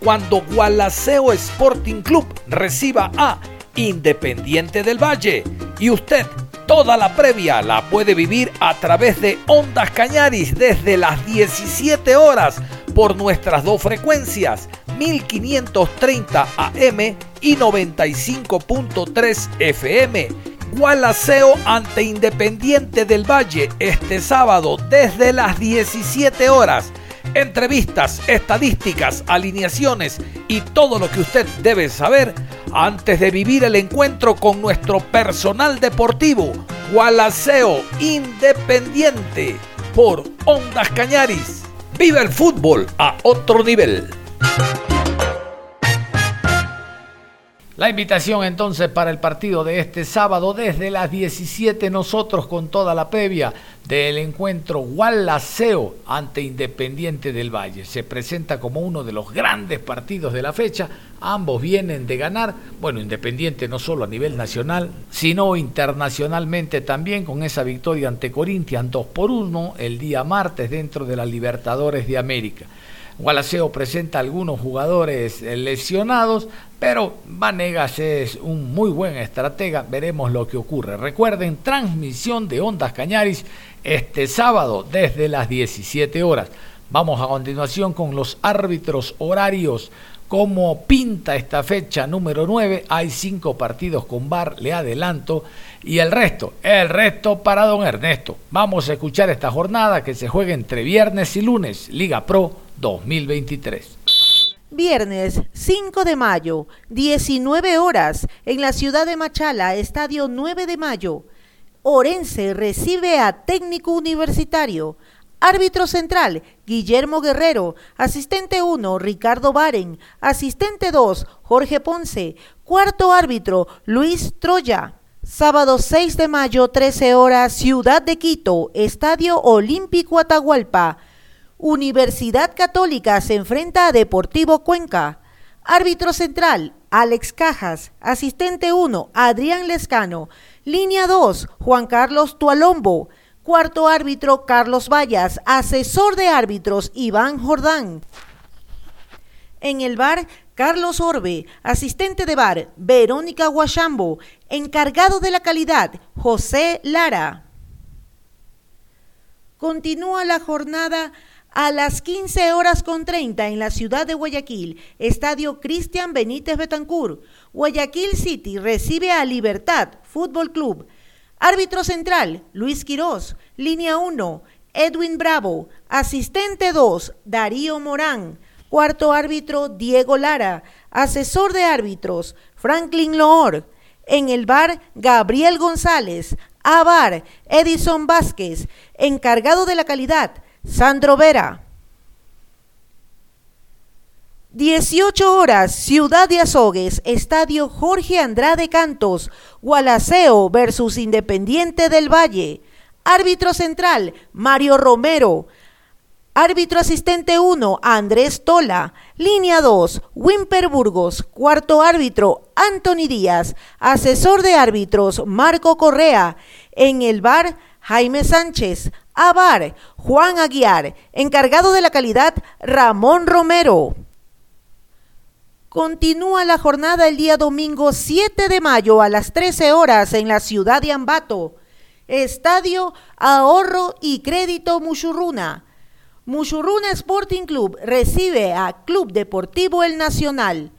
cuando Gualaceo Sporting Club reciba a Independiente del Valle. Y usted toda la previa la puede vivir a través de Ondas Cañaris desde las 17 horas por nuestras dos frecuencias, 1530 AM y 95.3 FM Gualaceo ante Independiente del Valle este sábado desde las 17 horas. Entrevistas, estadísticas, alineaciones y todo lo que usted debe saber antes de vivir el encuentro con nuestro personal deportivo. Gualaceo Independiente por Ondas Cañaris. Viva el fútbol a otro nivel. La invitación entonces para el partido de este sábado desde las 17 nosotros con toda la previa del encuentro Gualaceo ante Independiente del Valle. Se presenta como uno de los grandes partidos de la fecha. Ambos vienen de ganar, bueno, Independiente no solo a nivel nacional, sino internacionalmente también con esa victoria ante Corinthians 2 por 1 el día martes dentro de la Libertadores de América. Gualaceo presenta algunos jugadores lesionados, pero Vanegas es un muy buen estratega. Veremos lo que ocurre. Recuerden, transmisión de Ondas Cañaris este sábado desde las 17 horas. Vamos a continuación con los árbitros horarios. Como pinta esta fecha número 9, hay cinco partidos con bar, le adelanto, y el resto, el resto para don Ernesto. Vamos a escuchar esta jornada que se juega entre viernes y lunes, Liga Pro 2023. Viernes 5 de mayo, 19 horas, en la ciudad de Machala, Estadio 9 de mayo. Orense recibe a técnico universitario. Árbitro central, Guillermo Guerrero. Asistente 1, Ricardo Baren. Asistente 2, Jorge Ponce. Cuarto árbitro, Luis Troya. Sábado 6 de mayo, 13 horas, Ciudad de Quito, Estadio Olímpico Atahualpa. Universidad Católica se enfrenta a Deportivo Cuenca. Árbitro central, Alex Cajas. Asistente 1, Adrián Lescano. Línea 2, Juan Carlos Tualombo. Cuarto árbitro, Carlos Vallas. Asesor de árbitros, Iván Jordán. En el bar, Carlos Orbe. Asistente de bar, Verónica Guachambo. Encargado de la calidad, José Lara. Continúa la jornada a las 15 horas con 30 en la ciudad de Guayaquil, Estadio Cristian Benítez Betancur. Guayaquil City recibe a Libertad Fútbol Club. Árbitro central, Luis Quirós. Línea 1, Edwin Bravo. Asistente 2, Darío Morán. Cuarto árbitro, Diego Lara. Asesor de árbitros, Franklin Loor. En el bar, Gabriel González. A bar, Edison Vázquez. Encargado de la calidad, Sandro Vera. 18 horas, Ciudad de Azogues, Estadio Jorge Andrade Cantos, Gualaceo versus Independiente del Valle. Árbitro central, Mario Romero. Árbitro asistente 1, Andrés Tola. Línea 2, Wimper Burgos. Cuarto árbitro, Anthony Díaz. Asesor de árbitros, Marco Correa. En el bar, Jaime Sánchez. Abar, Juan Aguiar. Encargado de la calidad, Ramón Romero. Continúa la jornada el día domingo 7 de mayo a las 13 horas en la ciudad de Ambato. Estadio Ahorro y Crédito Muchurruna. Muchurruna Sporting Club recibe a Club Deportivo El Nacional.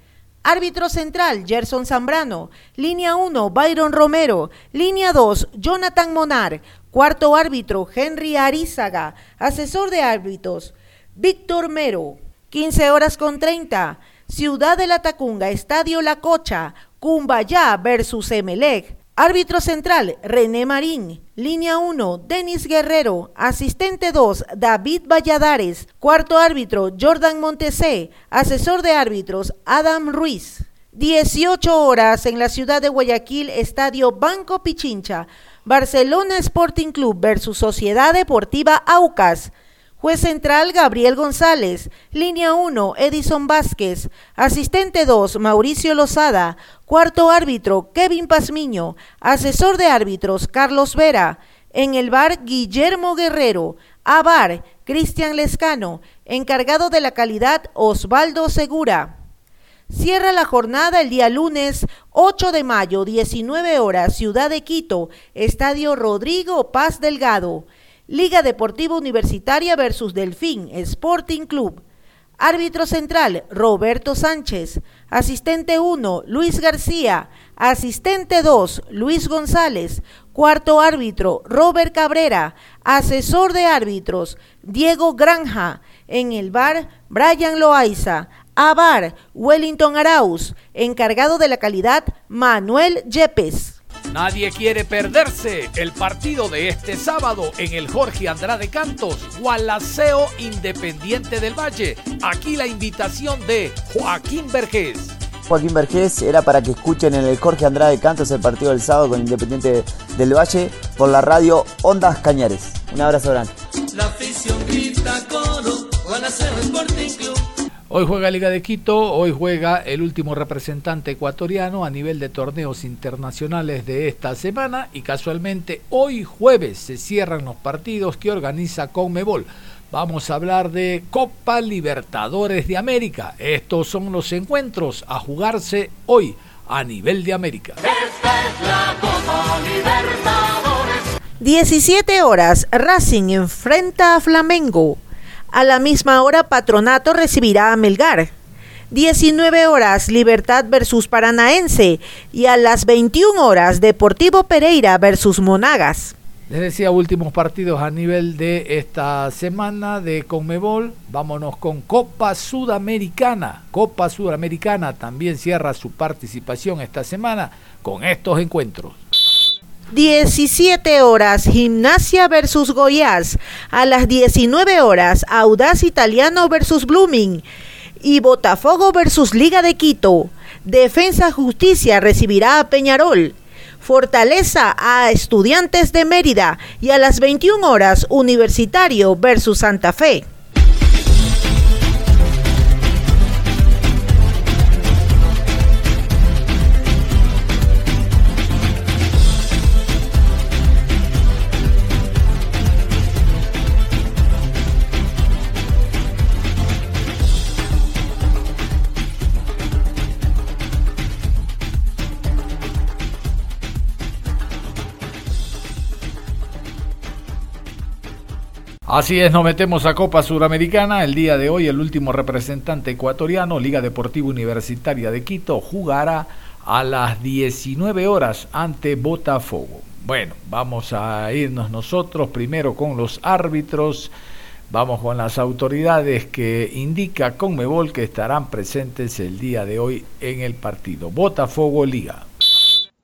Árbitro central, Gerson Zambrano. Línea 1, Byron Romero. Línea 2, Jonathan Monar. Cuarto árbitro, Henry Arizaga. Asesor de árbitros, Víctor Mero. 15 horas con 30. Ciudad de la Tacunga, Estadio La Cocha. Cumbayá versus Emelec. Árbitro central, René Marín. Línea 1, Denis Guerrero. Asistente 2, David Valladares. Cuarto árbitro, Jordan Montesé. Asesor de árbitros, Adam Ruiz. 18 horas en la ciudad de Guayaquil, Estadio Banco Pichincha. Barcelona Sporting Club versus Sociedad Deportiva Aucas. Juez central Gabriel González. Línea 1 Edison Vázquez. Asistente 2 Mauricio Lozada. Cuarto árbitro Kevin Pazmiño. Asesor de árbitros Carlos Vera. En el bar Guillermo Guerrero. A bar Cristian Lescano. Encargado de la calidad Osvaldo Segura. Cierra la jornada el día lunes 8 de mayo, 19 horas, Ciudad de Quito, Estadio Rodrigo Paz Delgado. Liga Deportiva Universitaria versus Delfín Sporting Club. Árbitro central, Roberto Sánchez. Asistente 1, Luis García. Asistente 2, Luis González. Cuarto árbitro, Robert Cabrera. Asesor de árbitros, Diego Granja. En el bar, Brian Loaiza. A bar, Wellington Arauz. Encargado de la calidad, Manuel Yepes. Nadie quiere perderse el partido de este sábado en el Jorge Andrade Cantos, Gualaceo Independiente del Valle. Aquí la invitación de Joaquín Vergés. Joaquín Vergés era para que escuchen en el Jorge Andrade Cantos el partido del sábado con Independiente del Valle por la radio Ondas Cañares. Un abrazo grande. La afición grita coro, Gualaceo Sporting Club. Hoy juega Liga de Quito, hoy juega el último representante ecuatoriano a nivel de torneos internacionales de esta semana y casualmente hoy jueves se cierran los partidos que organiza Conmebol. Vamos a hablar de Copa Libertadores de América. Estos son los encuentros a jugarse hoy a nivel de América. Esta es la Copa Libertadores. 17 horas, Racing enfrenta a Flamengo. A la misma hora, Patronato recibirá a Melgar. 19 horas, Libertad versus Paranaense. Y a las 21 horas, Deportivo Pereira versus Monagas. Les decía últimos partidos a nivel de esta semana de Conmebol. Vámonos con Copa Sudamericana. Copa Sudamericana también cierra su participación esta semana con estos encuentros. 17 horas, Gimnasia versus Goiás. A las 19 horas, Audaz Italiano versus Blooming. Y Botafogo versus Liga de Quito. Defensa Justicia recibirá a Peñarol. Fortaleza a Estudiantes de Mérida. Y a las 21 horas, Universitario versus Santa Fe. Así es, nos metemos a Copa Suramericana. El día de hoy el último representante ecuatoriano, Liga Deportiva Universitaria de Quito, jugará a las 19 horas ante Botafogo. Bueno, vamos a irnos nosotros primero con los árbitros. Vamos con las autoridades que indica Conmebol que estarán presentes el día de hoy en el partido. Botafogo Liga.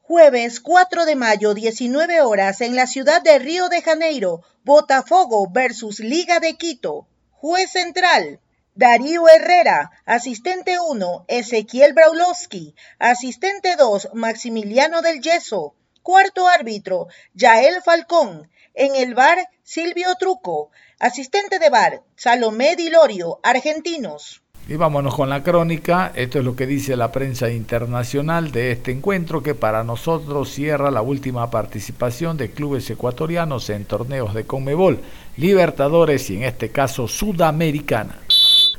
Jueves 4 de mayo, 19 horas, en la ciudad de Río de Janeiro, Botafogo versus Liga de Quito. Juez central, Darío Herrera, asistente 1, Ezequiel Braulowski, asistente 2, Maximiliano del Yeso, cuarto árbitro, Yael Falcón, en el bar, Silvio Truco, asistente de bar, Salomé Dilorio, argentinos. Y vámonos con la crónica. Esto es lo que dice la prensa internacional de este encuentro que para nosotros cierra la última participación de clubes ecuatorianos en torneos de Conmebol, Libertadores y en este caso Sudamericana.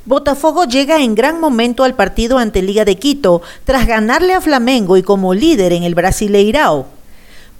Botafogo llega en gran momento al partido ante Liga de Quito tras ganarle a Flamengo y como líder en el Brasileirao.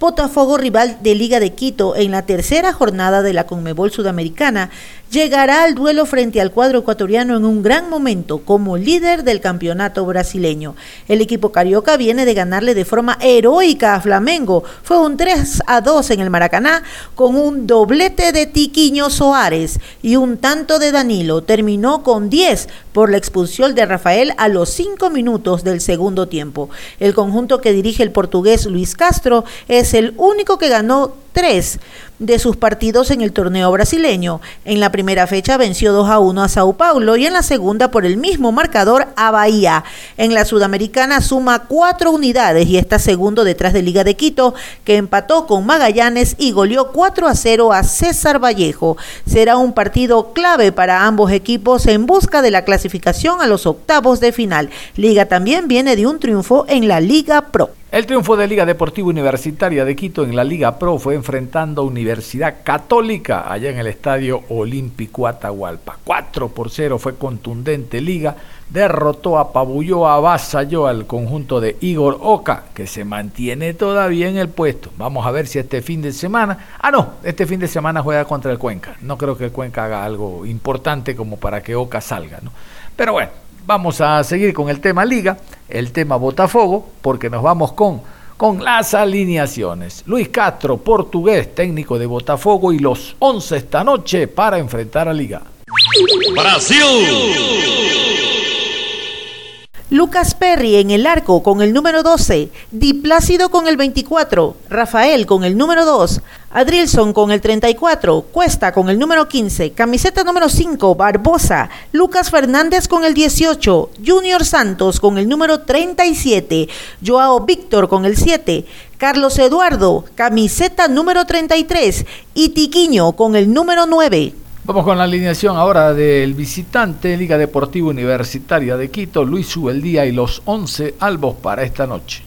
Botafogo, rival de Liga de Quito en la tercera jornada de la Conmebol Sudamericana, llegará al duelo frente al cuadro ecuatoriano en un gran momento como líder del campeonato brasileño. El equipo carioca viene de ganarle de forma heroica a Flamengo. Fue un 3 a 2 en el Maracaná con un doblete de Tiquiño Soares y un tanto de Danilo. Terminó con 10 por la expulsión de Rafael a los 5 minutos del segundo tiempo. El conjunto que dirige el portugués Luis Castro es el único que ganó tres de sus partidos en el torneo brasileño. En la primera fecha venció 2 a 1 a Sao Paulo y en la segunda por el mismo marcador a Bahía. En la Sudamericana suma cuatro unidades y está segundo detrás de Liga de Quito, que empató con Magallanes y goleó 4 a 0 a César Vallejo. Será un partido clave para ambos equipos en busca de la clasificación a los octavos de final. Liga también viene de un triunfo en la Liga Pro. El triunfo de Liga Deportiva Universitaria de Quito en la Liga Pro fue enfrentando a Universidad Católica allá en el Estadio Olímpico Atahualpa. 4 por 0 fue contundente Liga, derrotó, apabulló, avasalló al conjunto de Igor Oca, que se mantiene todavía en el puesto. Vamos a ver si este fin de semana, ah no, este fin de semana juega contra el Cuenca. No creo que el Cuenca haga algo importante como para que Oca salga, ¿no? Pero bueno, Vamos a seguir con el tema liga, el tema Botafogo, porque nos vamos con, con las alineaciones. Luis Castro, portugués, técnico de Botafogo y los 11 esta noche para enfrentar a liga. Brasil. Lucas Perry en el arco con el número 12, Di Plácido con el 24, Rafael con el número 2, Adrilson con el 34, Cuesta con el número 15, camiseta número 5, Barbosa, Lucas Fernández con el 18, Junior Santos con el número 37, Joao Víctor con el 7, Carlos Eduardo, camiseta número 33 y Tiquiño con el número 9. Vamos con la alineación ahora del visitante Liga Deportiva Universitaria de Quito, Luis Subeldía y los 11 albos para esta noche.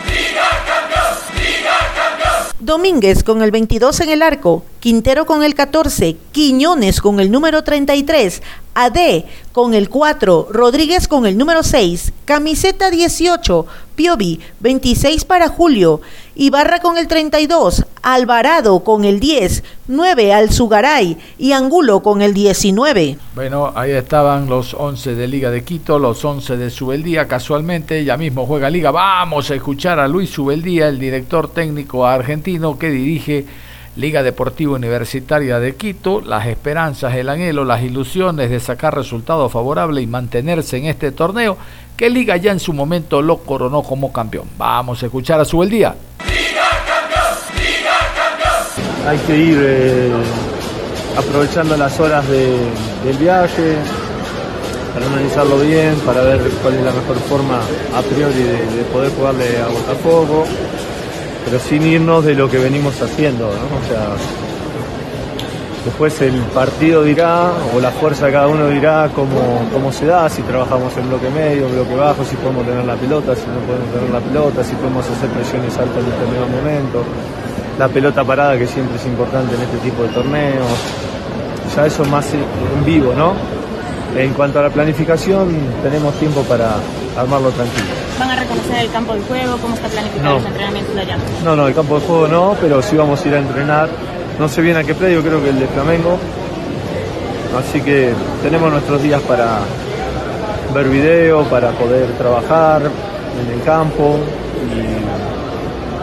Domínguez con el 22 en el arco, Quintero con el 14, Quiñones con el número 33, AD con el 4, Rodríguez con el número 6, camiseta 18, Piovi 26 para Julio, Ibarra con el 32, Alvarado con el 10, 9 Alzugaray y Angulo con el 19. Bueno, ahí estaban los 11 de Liga de Quito, los 11 de Subeldía. Casualmente, ya mismo juega Liga. Vamos a escuchar a Luis Subeldía, el director técnico argentino que dirige Liga Deportiva Universitaria de Quito, las esperanzas, el anhelo, las ilusiones de sacar resultados favorables y mantenerse en este torneo que Liga ya en su momento lo coronó como campeón. Vamos a escuchar a Subeldía. Hay que ir eh, aprovechando las horas del viaje para analizarlo bien, para ver cuál es la mejor forma a priori de, poder jugarle a Botafogo, pero sin irnos de lo que venimos haciendo. O sea, después el partido dirá, o la fuerza de cada uno dirá cómo, cómo se da, si trabajamos en bloque medio, bloque bajo, si podemos tener la pelota, si no podemos tener la pelota, si podemos hacer presiones altas en determinado momento la pelota parada que siempre es importante en este tipo de torneos. Ya eso más en vivo, ¿no? En cuanto a la planificación, tenemos tiempo para armarlo tranquilo. ¿Van a reconocer el campo de juego? ¿Cómo está planificado los entrenamientos de allá? No, no, el campo de juego no, pero sí vamos a ir a entrenar. No sé bien a qué predio, creo que el de Flamengo. Así que tenemos nuestros días para ver video, para poder trabajar en el campo y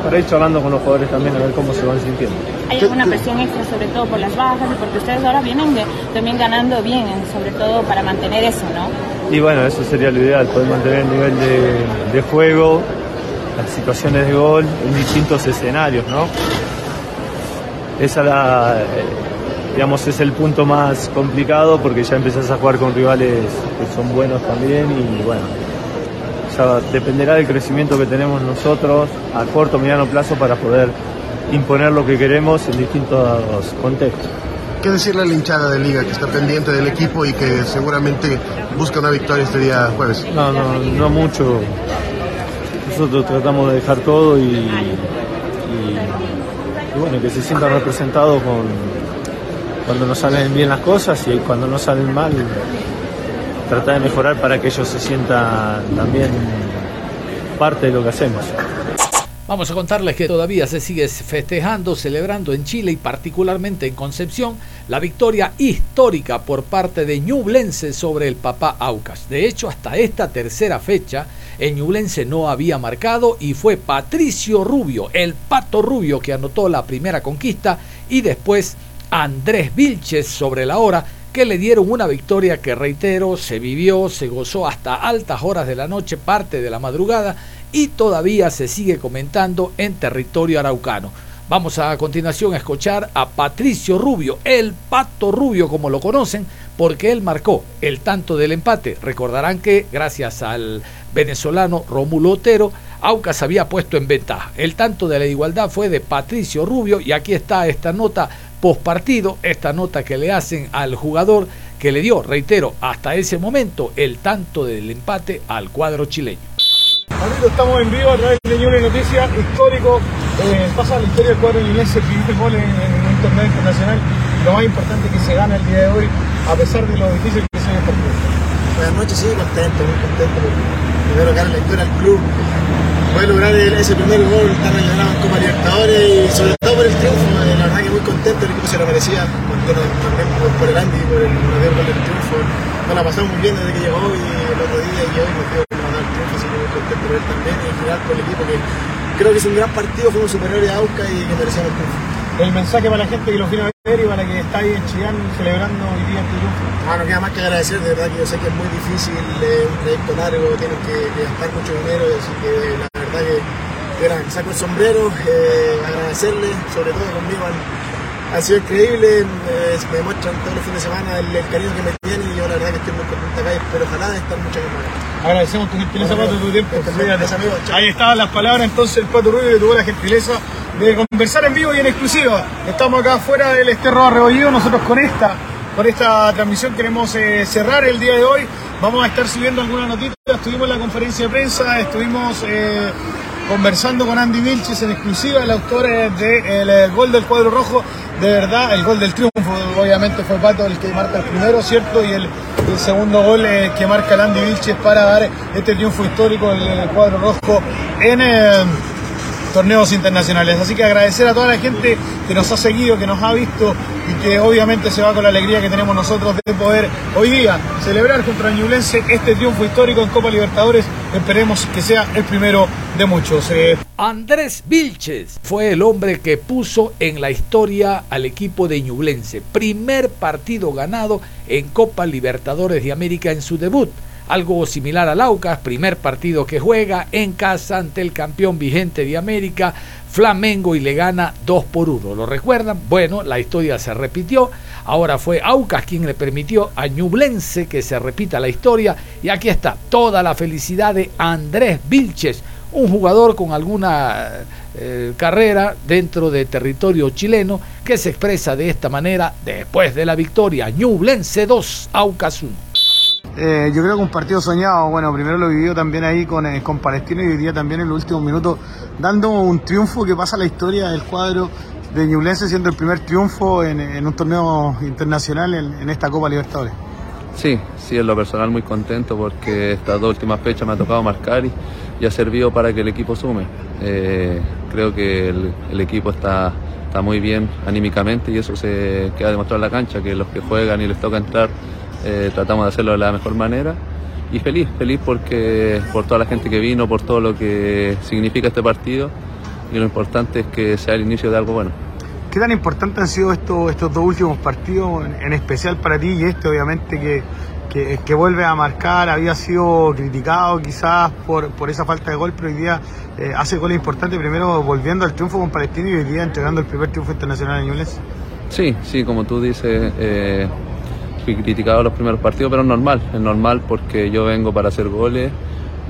para ir charlando con los jugadores también a ver cómo se van sintiendo. ¿Hay alguna presión extra sobre todo por las bajas y porque ustedes ahora vienen también ganando bien, sobre todo para mantener eso, ¿no? Y bueno, eso sería lo ideal, poder mantener el nivel de, juego, las situaciones de gol en distintos escenarios, ¿no? Esa la, digamos, es el punto más complicado porque ya empezás a jugar con rivales que son buenos también y bueno, ya dependerá del crecimiento que tenemos nosotros a corto o mediano plazo para poder imponer lo que queremos en distintos contextos. ¿Qué decirle a la hinchada de liga que está pendiente del equipo y que seguramente busca una victoria este día jueves? No, no, no mucho. Nosotros tratamos de dejar todo y, y, bueno, que se sientan representados con, cuando no salen bien las cosas y cuando no salen mal, tratar de mejorar para que ellos se sientan también parte de lo que hacemos. Vamos a contarles que todavía se sigue festejando, celebrando en Chile y particularmente en Concepción la victoria histórica por parte de Ñublense sobre el Papá Aucas. De hecho, hasta esta tercera fecha, el Ñublense no había marcado y fue Patricio Rubio, el Pato Rubio, que anotó la primera conquista y después Andrés Vilches sobre la hora que le dieron una victoria que, reitero, se vivió, se gozó hasta altas horas de la noche, parte de la madrugada, y todavía se sigue comentando en territorio araucano. Vamos a, continuación a escuchar a Patricio Rubio, el Pato Rubio como lo conocen, porque él marcó el tanto del empate. Recordarán que gracias al venezolano Romulo Otero, Aucas había puesto en ventaja. El tanto de la igualdad fue de Patricio Rubio y aquí está esta nota post partido, esta nota que le hacen al jugador que le dio, reitero, hasta ese momento el tanto del empate al cuadro chileño. Ahorita estamos en vivo a través de Ñuble Noticias, histórico, eh, pasa la historia del cuadro ñulense, el primer gol en, un torneo internacional, lo más importante que se gana el día de hoy, a pesar de lo difícil que sea el partido. Buenas noches, sí, contento, muy contento, primero la historia del club, poder lograr ese primer gol tan ganado en Copa Libertadores y sobre todo por el triunfo, eh, la verdad que muy contento, el equipo se lo merecía, también por, por el Andy, por el, gol del triunfo, nos la pasamos muy bien desde que llegó y el otro día y hoy nos dio ganar el triunfo, así que muy contento por él también y en general por el equipo que creo que es un gran partido, fuimos superiores a Auca y que merecíamos el triunfo. El mensaje para la gente que lo vino a ver y para que está ahí en Chillán celebrando hoy día el triunfo. Bueno, queda más que agradecer, de verdad que yo sé que es muy difícil, eh, un trayecto largo, tienen que, gastar mucho dinero, así que la verdad que, que saco el sombrero, eh, agradecerle, sobre todo conmigo han, ha sido increíble, eh, me demuestran todos los fines de semana el, cariño que me tienen y yo la verdad que estoy muy contento acá, pero ojalá de estar mucho más. Agradecemos tu gentileza, Pato, tu tiempo. Ahí estaban las palabras entonces el Pato Rubio que tuvo la gentileza de conversar en vivo y en exclusiva. Estamos acá fuera del Esterro Arrebollido, nosotros con esta, con esta transmisión queremos eh, cerrar el día de hoy. Vamos a estar subiendo algunas noticias, estuvimos en la conferencia de prensa, estuvimos eh, conversando con Andy Vilches en exclusiva, el autor del eh, gol del cuadro rojo. De verdad, el gol del triunfo, obviamente fue Pato el que marca el primero, ¿cierto? Y el, segundo gol que marca el Andy Vilches para dar este triunfo histórico del cuadro rojo en torneos internacionales. Así que agradecer a toda la gente que nos ha seguido, que nos ha visto y que obviamente se va con la alegría que tenemos nosotros de poder hoy día celebrar contra Ñublense este triunfo histórico en Copa Libertadores. Esperemos que sea el primero de muchos. Eh. Andrés Vilches fue el hombre que puso en la historia al equipo de Ñublense. Primer partido ganado en Copa Libertadores de América en su debut algo similar al Aucas, primer partido que juega en casa ante el campeón vigente de América, Flamengo, y le gana 2 por 1. ¿Lo recuerdan? Bueno, la historia se repitió. Ahora fue Aucas quien le permitió a Ñublense que se repita la historia. Y aquí está toda la felicidad de Andrés Vilches, un jugador con alguna eh, carrera dentro de territorio chileno que se expresa de esta manera después de la victoria. Ñublense 2, Aucas 1. Eh, yo creo que un partido soñado, bueno, primero lo vivió también ahí con, eh, con Palestino y hoy día también en los últimos minutos, dando un triunfo que pasa a la historia del cuadro de Ñublense, siendo el primer triunfo en, un torneo internacional en, esta Copa Libertadores. Sí, sí, en lo personal muy contento porque estas dos últimas fechas me ha tocado marcar y, ha servido para que el equipo sume. Eh, creo que el, equipo está, está muy bien anímicamente y eso se queda demostrado en la cancha, que los que juegan y les toca entrar eh, tratamos de hacerlo de la mejor manera y feliz, feliz porque por toda la gente que vino, por todo lo que significa este partido y lo importante es que sea el inicio de algo bueno. ¿Qué tan importantes han sido estos, estos dos últimos partidos, en, especial para ti y este obviamente que, que, vuelve a marcar, había sido criticado quizás por, por esa falta de gol, pero hoy día eh, hace goles importantes, primero volviendo al triunfo con Palestino y hoy día entregando el primer triunfo internacional en Ñubles? Sí, sí, como tú dices, eh, fui criticado los primeros partidos, pero es normal, es normal porque yo vengo para hacer goles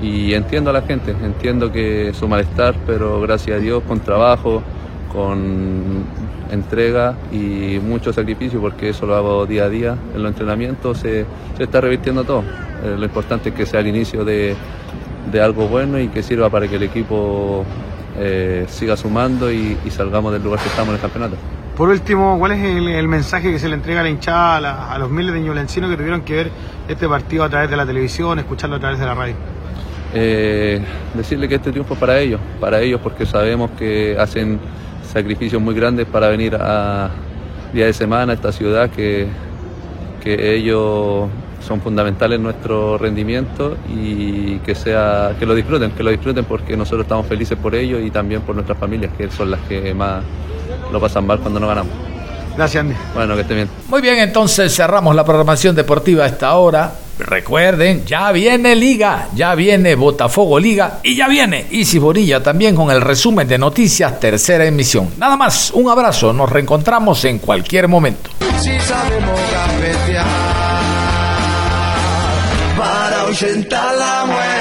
y entiendo a la gente, entiendo que su malestar, pero gracias a Dios, con trabajo, con entrega y mucho sacrificio, porque eso lo hago día a día en los entrenamientos, se, está revirtiendo todo. Eh, lo importante es que sea el inicio de, algo bueno y que sirva para que el equipo eh, siga sumando y, salgamos del lugar que estamos en el campeonato. Por último, ¿cuál es el, mensaje que se le entrega a la hinchada, a, los miles de ñulencinos que tuvieron que ver este partido a través de la televisión, escucharlo a través de la radio? Eh, decirle que este triunfo es para ellos, para ellos porque sabemos que hacen sacrificios muy grandes para venir a día de semana a esta ciudad que, que ellos son fundamentales en nuestro rendimiento y que sea que lo disfruten, que lo disfruten porque nosotros estamos felices por ellos y también por nuestras familias que son las que más lo pasan mal cuando no ganamos. Gracias, Andy. Bueno, que esté bien. Muy bien, entonces cerramos la programación deportiva a esta hora. Recuerden, ya viene Liga, ya viene Botafogo Liga y ya viene Isis Borilla también con el resumen de noticias, tercera emisión. Nada más, un abrazo, nos reencontramos en cualquier momento. Si sabemos para la muerte.